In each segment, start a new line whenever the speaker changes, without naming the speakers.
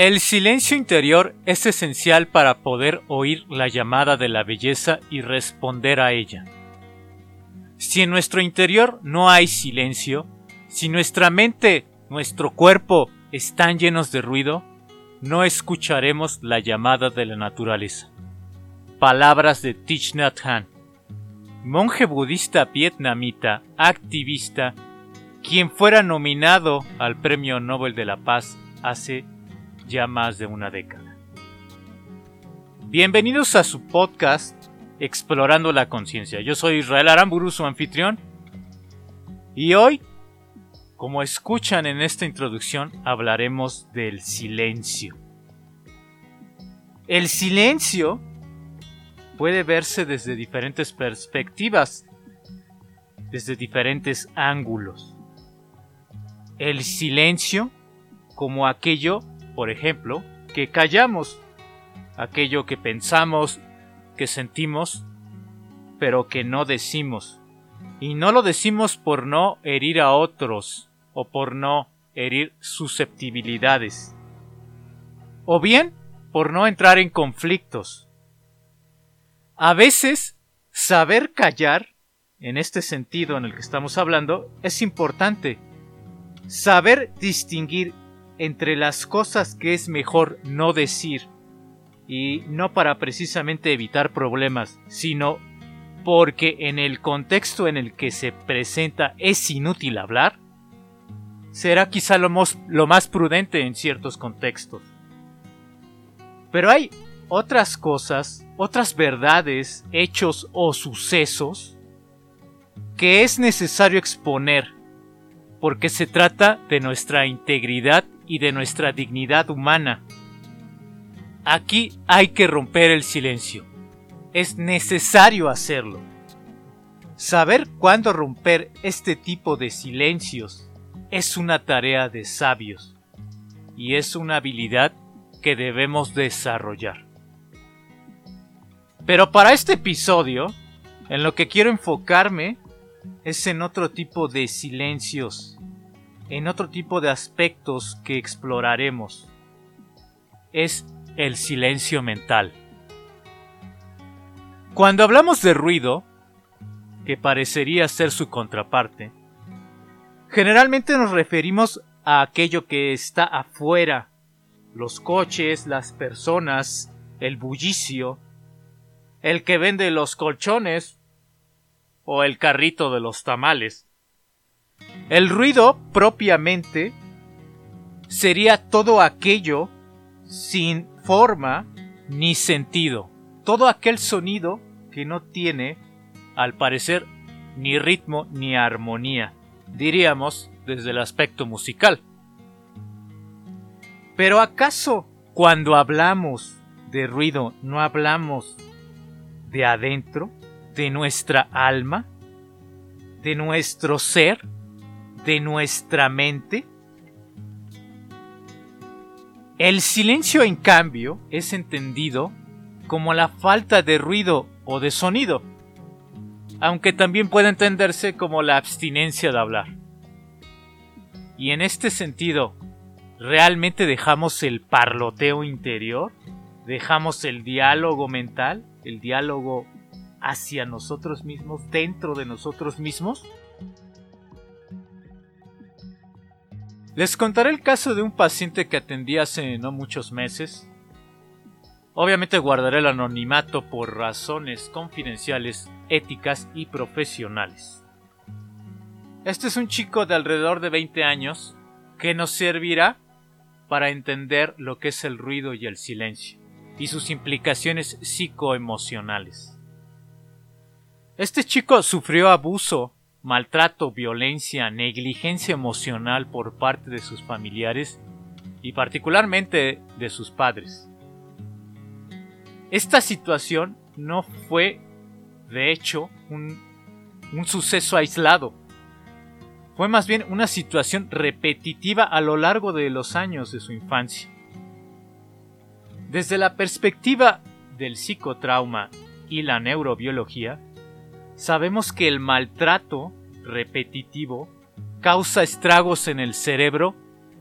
El silencio interior es esencial para poder oír la llamada de la belleza y responder a ella. Si en nuestro interior no hay silencio, si nuestra mente, nuestro cuerpo están llenos de ruido, no escucharemos la llamada de la naturaleza. Palabras de Thich Nhat Hanh, monje budista vietnamita, activista, quien fuera nominado al Premio Nobel de la Paz hace ya más de una década. Bienvenidos a su podcast Explorando la Conciencia. Yo soy Israel Aramburu, su anfitrión, y hoy, como escuchan en esta introducción, hablaremos del silencio. El silencio puede verse desde diferentes perspectivas, desde diferentes ángulos. El silencio como aquello por ejemplo, que callamos aquello que pensamos, que sentimos, pero que no decimos. Y no lo decimos por no herir a otros o por no herir susceptibilidades. O bien por no entrar en conflictos. A veces, saber callar, en este sentido en el que estamos hablando, es importante. Saber distinguir entre las cosas que es mejor no decir, y no para precisamente evitar problemas, sino porque en el contexto en el que se presenta es inútil hablar, será quizá lo, lo más prudente en ciertos contextos. Pero hay otras cosas, otras verdades, hechos o sucesos que es necesario exponer, porque se trata de nuestra integridad y de nuestra dignidad humana. Aquí hay que romper el silencio. Es necesario hacerlo. Saber cuándo romper este tipo de silencios es una tarea de sabios y es una habilidad que debemos desarrollar. Pero para este episodio, en lo que quiero enfocarme es en otro tipo de silencios en otro tipo de aspectos que exploraremos. Es el silencio mental. Cuando hablamos de ruido, que parecería ser su contraparte, generalmente nos referimos a aquello que está afuera, los coches, las personas, el bullicio, el que vende los colchones o el carrito de los tamales. El ruido propiamente sería todo aquello sin forma ni sentido, todo aquel sonido que no tiene, al parecer, ni ritmo ni armonía, diríamos desde el aspecto musical. Pero ¿acaso cuando hablamos de ruido no hablamos de adentro, de nuestra alma, de nuestro ser? De nuestra mente? El silencio, en cambio, es entendido como la falta de ruido o de sonido, aunque también puede entenderse como la abstinencia de hablar. Y en este sentido, ¿realmente dejamos el parloteo interior? ¿Dejamos el diálogo mental? ¿El diálogo hacia nosotros mismos, dentro de nosotros mismos? Les contaré el caso de un paciente que atendí hace no muchos meses. Obviamente guardaré el anonimato por razones confidenciales, éticas y profesionales. Este es un chico de alrededor de 20 años que nos servirá para entender lo que es el ruido y el silencio y sus implicaciones psicoemocionales. Este chico sufrió abuso maltrato, violencia, negligencia emocional por parte de sus familiares y particularmente de sus padres. Esta situación no fue, de hecho, un, un suceso aislado. Fue más bien una situación repetitiva a lo largo de los años de su infancia. Desde la perspectiva del psicotrauma y la neurobiología, sabemos que el maltrato repetitivo causa estragos en el cerebro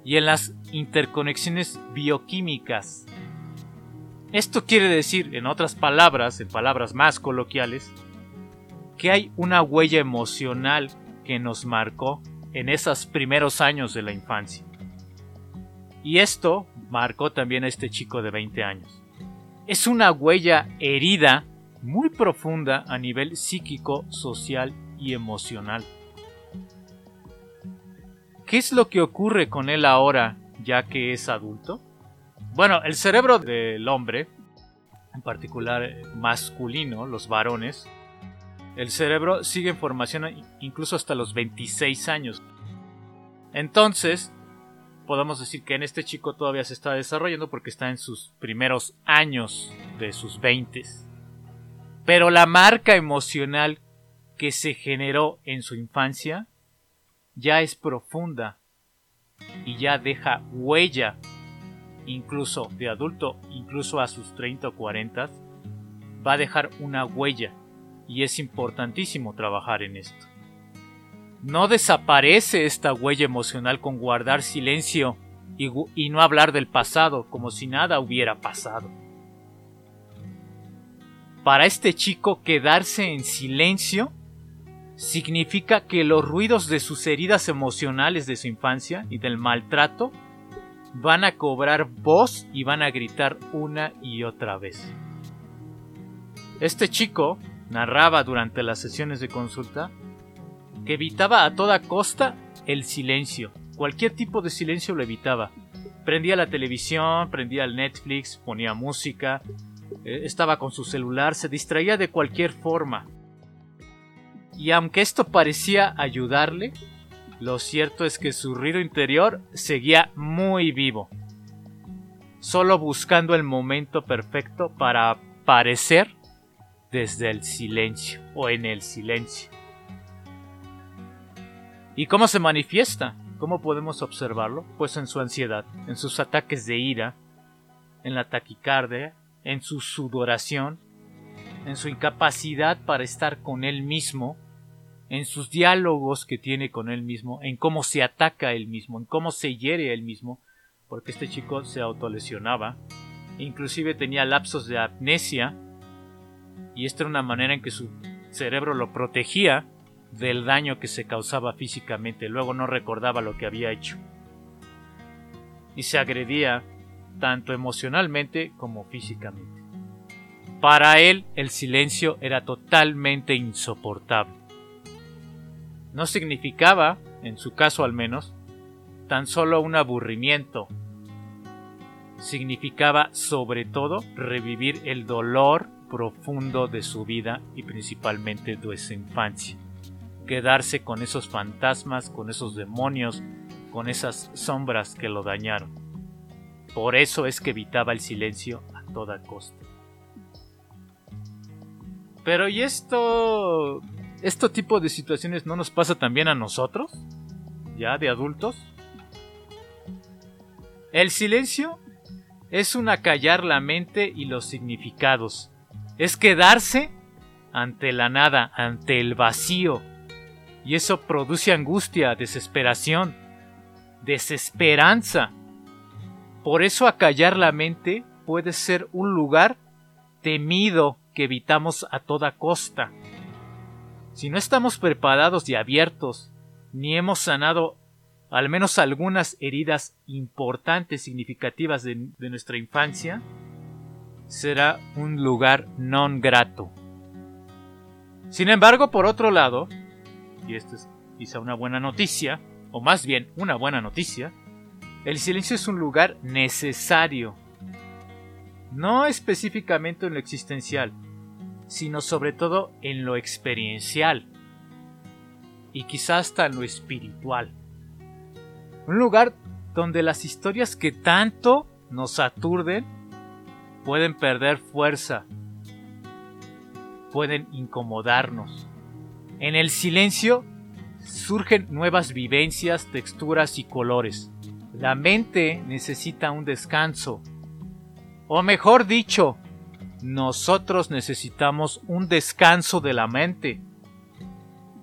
y en las interconexiones bioquímicas. Esto quiere decir, en otras palabras, en palabras más coloquiales, que hay una huella emocional que nos marcó en esos primeros años de la infancia. Y esto marcó también a este chico de 20 años. Es una huella herida muy profunda a nivel psíquico, social y emocional. ¿Qué es lo que ocurre con él ahora ya que es adulto? Bueno, el cerebro del hombre, en particular masculino, los varones, el cerebro sigue en formación incluso hasta los 26 años. Entonces, podemos decir que en este chico todavía se está desarrollando porque está en sus primeros años de sus 20. Pero la marca emocional que se generó en su infancia ya es profunda y ya deja huella, incluso de adulto, incluso a sus 30 o 40, va a dejar una huella y es importantísimo trabajar en esto. No desaparece esta huella emocional con guardar silencio y, y no hablar del pasado como si nada hubiera pasado. Para este chico quedarse en silencio significa que los ruidos de sus heridas emocionales de su infancia y del maltrato van a cobrar voz y van a gritar una y otra vez. Este chico narraba durante las sesiones de consulta que evitaba a toda costa el silencio. Cualquier tipo de silencio lo evitaba. Prendía la televisión, prendía el Netflix, ponía música, eh, estaba con su celular, se distraía de cualquier forma. Y aunque esto parecía ayudarle, lo cierto es que su ruido interior seguía muy vivo, solo buscando el momento perfecto para aparecer desde el silencio o en el silencio. ¿Y cómo se manifiesta? ¿Cómo podemos observarlo? Pues en su ansiedad, en sus ataques de ira, en la taquicardia, en su sudoración, en su incapacidad para estar con él mismo en sus diálogos que tiene con él mismo, en cómo se ataca él mismo, en cómo se hiere él mismo, porque este chico se autolesionaba, inclusive tenía lapsos de amnesia, y esta era una manera en que su cerebro lo protegía del daño que se causaba físicamente, luego no recordaba lo que había hecho. Y se agredía tanto emocionalmente como físicamente. Para él el silencio era totalmente insoportable no significaba, en su caso al menos, tan solo un aburrimiento. Significaba sobre todo revivir el dolor profundo de su vida y principalmente de su infancia. Quedarse con esos fantasmas, con esos demonios, con esas sombras que lo dañaron. Por eso es que evitaba el silencio a toda costa. Pero ¿y esto ¿Este tipo de situaciones no nos pasa también a nosotros? ¿Ya de adultos? El silencio es un acallar la mente y los significados. Es quedarse ante la nada, ante el vacío. Y eso produce angustia, desesperación, desesperanza. Por eso acallar la mente puede ser un lugar temido que evitamos a toda costa. Si no estamos preparados y abiertos, ni hemos sanado al menos algunas heridas importantes, significativas de, nuestra infancia, será un lugar non grato. Sin embargo, por otro lado, y esto es quizá una buena noticia, o más bien una buena noticia, el silencio es un lugar necesario, no específicamente en lo existencial, sino sobre todo en lo experiencial y quizás hasta en lo espiritual. Un lugar donde las historias que tanto nos aturden pueden perder fuerza, pueden incomodarnos. En el silencio surgen nuevas vivencias, texturas y colores. La mente necesita un descanso, o mejor dicho, nosotros necesitamos un descanso de la mente.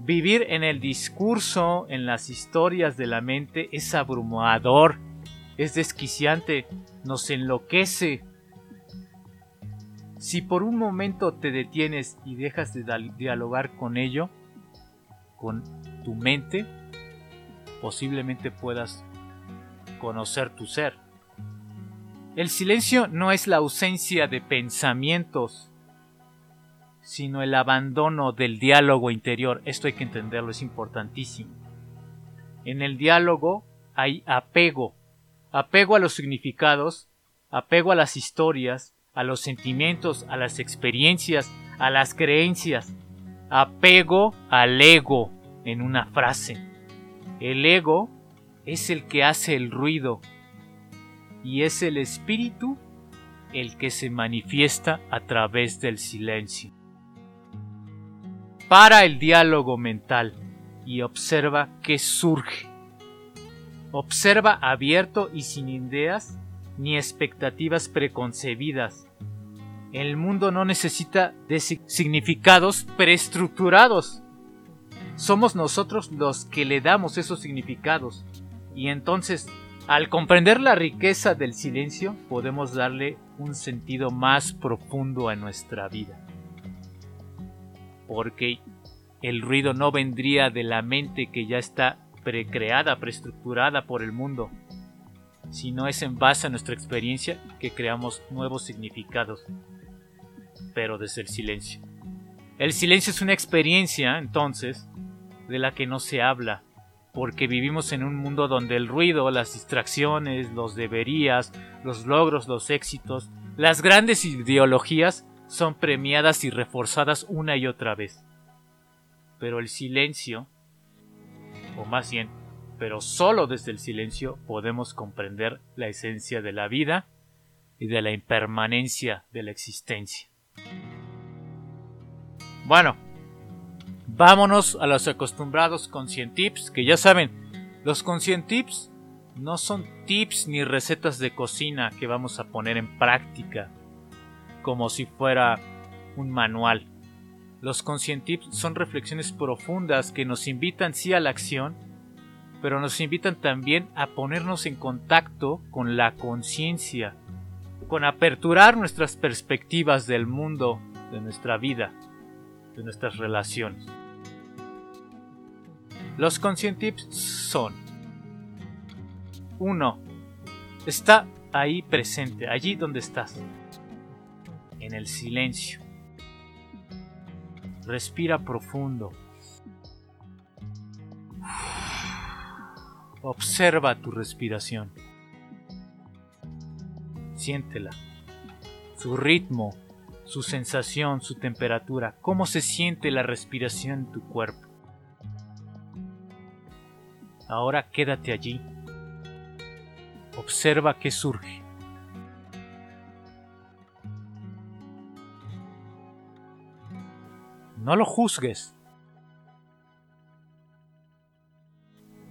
Vivir en el discurso, en las historias de la mente es abrumador es desquiciante, nos enloquece. Si por un momento te detienes y dejas de dialogar con ello, con tu mente, posiblemente puedas conocer tu ser. El silencio no es la ausencia de pensamientos, sino el abandono del diálogo interior. Esto hay que entenderlo, es importantísimo. En el diálogo hay apego, apego a los significados, apego a las historias, a los sentimientos, a las experiencias, a las creencias, apego al ego en una frase. El ego es el que hace el ruido y es el espíritu el que se manifiesta a través del silencio. Para el diálogo mental y observa qué surge. Observa abierto y sin ideas ni expectativas preconcebidas. El mundo no necesita de significados preestructurados. Somos nosotros los que le damos esos significados. Y entonces al comprender la riqueza del silencio, podemos darle un sentido más profundo a nuestra vida. Porque el ruido no vendría de la mente que ya está precreada, preestructurada por el mundo, sino es en base a nuestra experiencia que creamos nuevos significados, pero desde el silencio. El silencio es una experiencia, entonces, de la que no se habla, porque vivimos en un mundo donde el ruido, las distracciones, los deberías, los logros, los éxitos, las grandes ideologías son premiadas y reforzadas una y otra vez. Pero el silencio, o más bien, pero solo desde el silencio podemos comprender la esencia de la vida y de la impermanencia de la existencia. Bueno, Vámonos a los acostumbrados Tips, que ya saben, los Tips no son tips ni recetas de cocina que vamos a poner en práctica como si fuera un manual. Los Tips son reflexiones profundas que nos invitan sí a la acción, pero nos invitan también a ponernos en contacto con la conciencia, con aperturar nuestras perspectivas del mundo, de nuestra vida, de nuestras relaciones. Los conscientips son 1. Está ahí presente, allí donde estás, en el silencio. Respira profundo. Observa tu respiración. Siéntela. Su ritmo, su sensación, su temperatura, cómo se siente la respiración en tu cuerpo. Ahora quédate allí. Observa qué surge. No lo juzgues.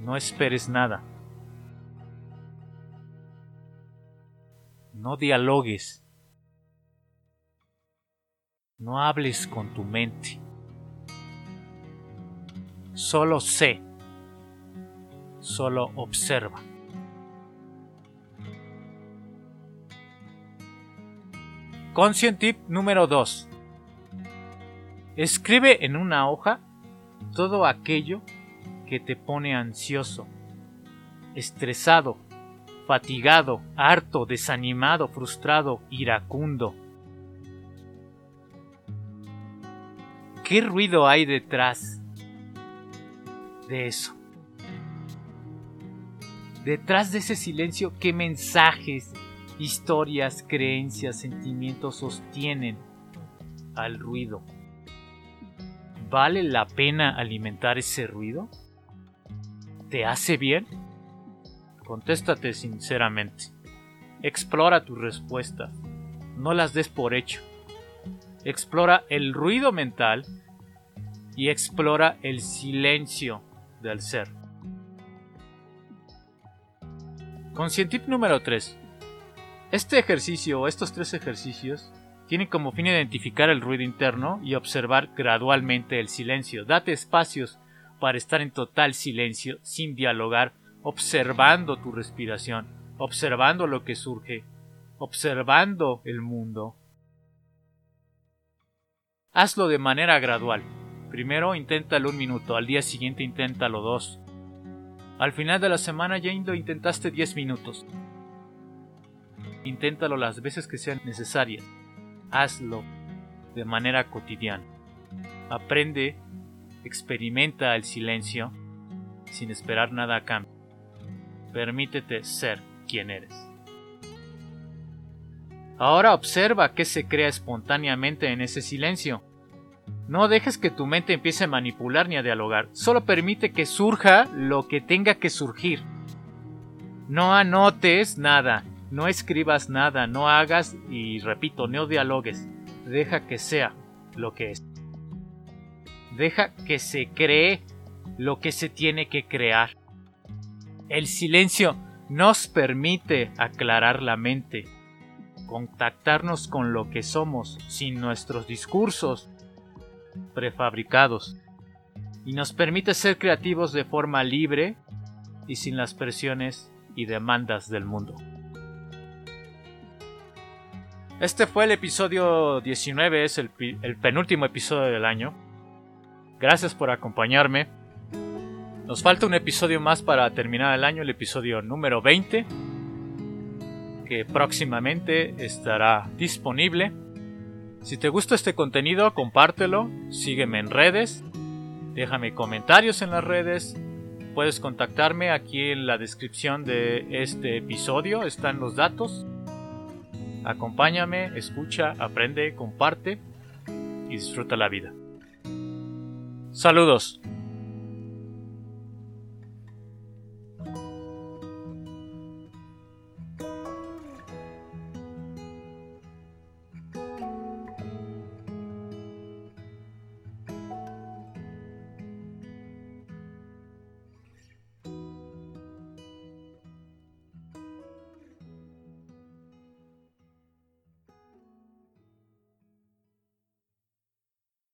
No esperes nada. No dialogues. No hables con tu mente. Solo sé solo observa. Conscient tip número 2. Escribe en una hoja todo aquello que te pone ansioso, estresado, fatigado, harto, desanimado, frustrado, iracundo. ¿Qué ruido hay detrás de eso? Detrás de ese silencio, ¿qué mensajes, historias, creencias, sentimientos sostienen al ruido? ¿Vale la pena alimentar ese ruido? ¿Te hace bien? Contéstate sinceramente. Explora tus respuestas. No las des por hecho. Explora el ruido mental y explora el silencio del ser. Conscientip número 3. Este ejercicio estos tres ejercicios tienen como fin identificar el ruido interno y observar gradualmente el silencio. Date espacios para estar en total silencio, sin dialogar, observando tu respiración, observando lo que surge, observando el mundo. Hazlo de manera gradual. Primero inténtalo un minuto, al día siguiente inténtalo dos. Al final de la semana ya lo intentaste 10 minutos. Inténtalo las veces que sean necesarias. Hazlo de manera cotidiana. Aprende, experimenta el silencio sin esperar nada a cambio. Permítete ser quien eres. Ahora observa qué se crea espontáneamente en ese silencio. No dejes que tu mente empiece a manipular ni a dialogar, solo permite que surja lo que tenga que surgir. No anotes nada, no escribas nada, no hagas y repito, no dialogues, deja que sea lo que es. Deja que se cree lo que se tiene que crear. El silencio nos permite aclarar la mente, contactarnos con lo que somos sin nuestros discursos, prefabricados y nos permite ser creativos de forma libre y sin las presiones y demandas del mundo. Este fue el episodio 19, es el, penúltimo episodio del año. Gracias por acompañarme. Nos falta un episodio más para terminar el año, el episodio número 20, que próximamente estará disponible. Si te gusta este contenido, compártelo, sígueme en redes, déjame comentarios en las redes, puedes contactarme aquí en la descripción de este episodio, están los datos. Acompáñame, escucha, aprende, comparte y disfruta la vida. Saludos.